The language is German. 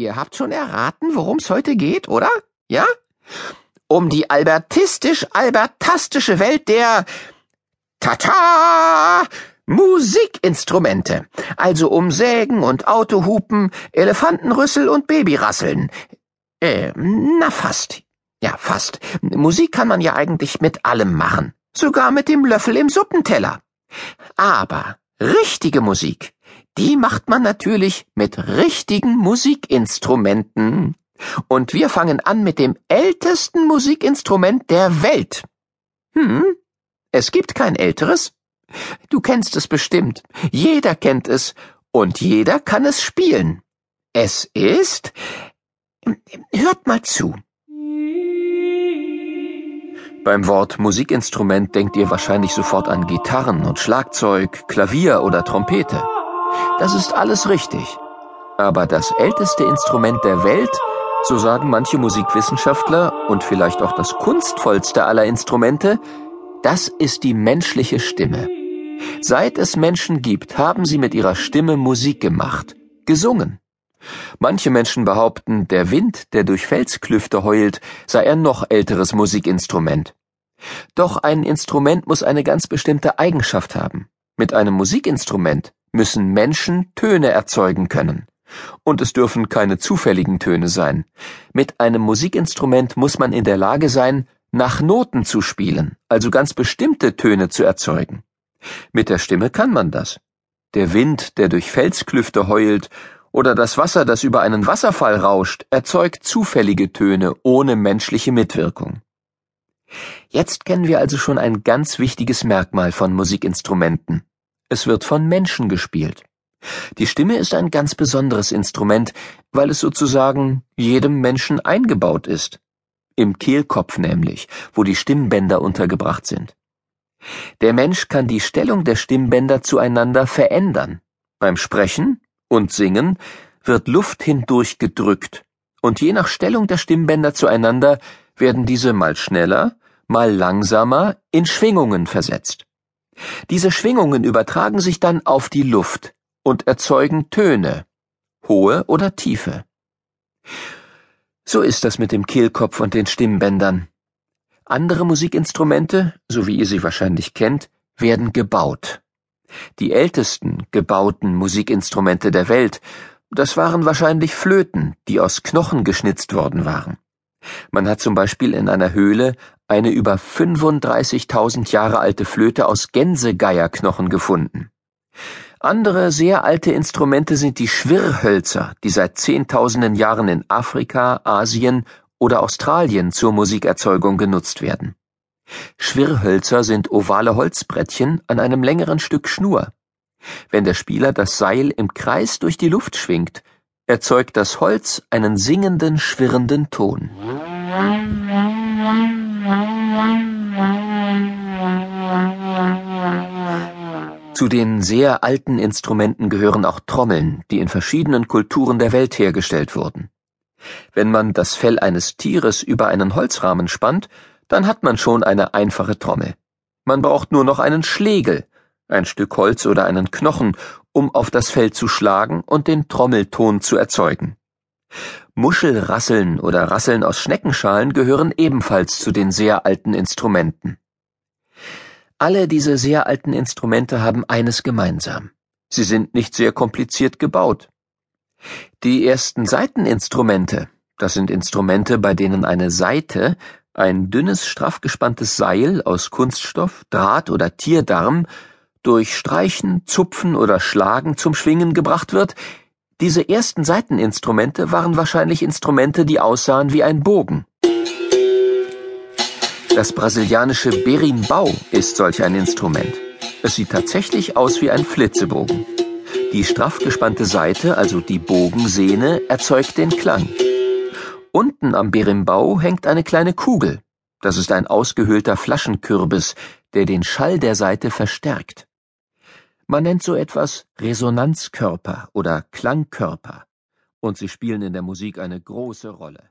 Ihr habt schon erraten, worum es heute geht, oder? Ja? Um die albertistisch-albertastische Welt der Tata! Musikinstrumente. Also um Sägen und Autohupen, Elefantenrüssel und Babyrasseln. Äh, na fast. Ja, fast. Musik kann man ja eigentlich mit allem machen. Sogar mit dem Löffel im Suppenteller. Aber richtige Musik, die macht man natürlich mit richtigen Musikinstrumenten. Und wir fangen an mit dem ältesten Musikinstrument der Welt. Hm? Es gibt kein älteres? Du kennst es bestimmt. Jeder kennt es. Und jeder kann es spielen. Es ist. Hört mal zu. Beim Wort Musikinstrument denkt ihr wahrscheinlich sofort an Gitarren und Schlagzeug, Klavier oder Trompete. Das ist alles richtig. Aber das älteste Instrument der Welt, so sagen manche Musikwissenschaftler, und vielleicht auch das kunstvollste aller Instrumente, das ist die menschliche Stimme. Seit es Menschen gibt, haben sie mit ihrer Stimme Musik gemacht, gesungen. Manche Menschen behaupten, der Wind, der durch Felsklüfte heult, sei ein noch älteres Musikinstrument. Doch ein Instrument muss eine ganz bestimmte Eigenschaft haben. Mit einem Musikinstrument müssen Menschen Töne erzeugen können. Und es dürfen keine zufälligen Töne sein. Mit einem Musikinstrument muss man in der Lage sein, nach Noten zu spielen, also ganz bestimmte Töne zu erzeugen. Mit der Stimme kann man das. Der Wind, der durch Felsklüfte heult, oder das Wasser, das über einen Wasserfall rauscht, erzeugt zufällige Töne ohne menschliche Mitwirkung. Jetzt kennen wir also schon ein ganz wichtiges Merkmal von Musikinstrumenten. Es wird von Menschen gespielt. Die Stimme ist ein ganz besonderes Instrument, weil es sozusagen jedem Menschen eingebaut ist. Im Kehlkopf nämlich, wo die Stimmbänder untergebracht sind. Der Mensch kann die Stellung der Stimmbänder zueinander verändern. Beim Sprechen und Singen wird Luft hindurch gedrückt, und je nach Stellung der Stimmbänder zueinander werden diese mal schneller, mal langsamer in Schwingungen versetzt. Diese Schwingungen übertragen sich dann auf die Luft und erzeugen Töne, hohe oder tiefe. So ist das mit dem Kehlkopf und den Stimmbändern. Andere Musikinstrumente, so wie ihr sie wahrscheinlich kennt, werden gebaut. Die ältesten gebauten Musikinstrumente der Welt, das waren wahrscheinlich Flöten, die aus Knochen geschnitzt worden waren. Man hat zum Beispiel in einer Höhle eine über 35.000 Jahre alte Flöte aus Gänsegeierknochen gefunden. Andere sehr alte Instrumente sind die Schwirrhölzer, die seit Zehntausenden Jahren in Afrika, Asien oder Australien zur Musikerzeugung genutzt werden. Schwirrhölzer sind ovale Holzbrettchen an einem längeren Stück Schnur. Wenn der Spieler das Seil im Kreis durch die Luft schwingt, erzeugt das Holz einen singenden, schwirrenden Ton. Zu den sehr alten Instrumenten gehören auch Trommeln, die in verschiedenen Kulturen der Welt hergestellt wurden. Wenn man das Fell eines Tieres über einen Holzrahmen spannt, dann hat man schon eine einfache Trommel. Man braucht nur noch einen Schlegel, ein Stück Holz oder einen Knochen, um auf das Fell zu schlagen und den Trommelton zu erzeugen. Muschelrasseln oder Rasseln aus Schneckenschalen gehören ebenfalls zu den sehr alten Instrumenten. Alle diese sehr alten Instrumente haben eines gemeinsam. Sie sind nicht sehr kompliziert gebaut. Die ersten Saiteninstrumente, das sind Instrumente, bei denen eine Saite ein dünnes, straff gespanntes Seil aus Kunststoff, Draht oder Tierdarm durch Streichen, Zupfen oder Schlagen zum Schwingen gebracht wird, diese ersten Saiteninstrumente waren wahrscheinlich Instrumente, die aussahen wie ein Bogen. Das brasilianische Berimbau ist solch ein Instrument. Es sieht tatsächlich aus wie ein Flitzebogen. Die straff gespannte Seite, also die Bogensehne, erzeugt den Klang. Unten am Berimbau hängt eine kleine Kugel. Das ist ein ausgehöhlter Flaschenkürbis, der den Schall der Saite verstärkt. Man nennt so etwas Resonanzkörper oder Klangkörper, und sie spielen in der Musik eine große Rolle.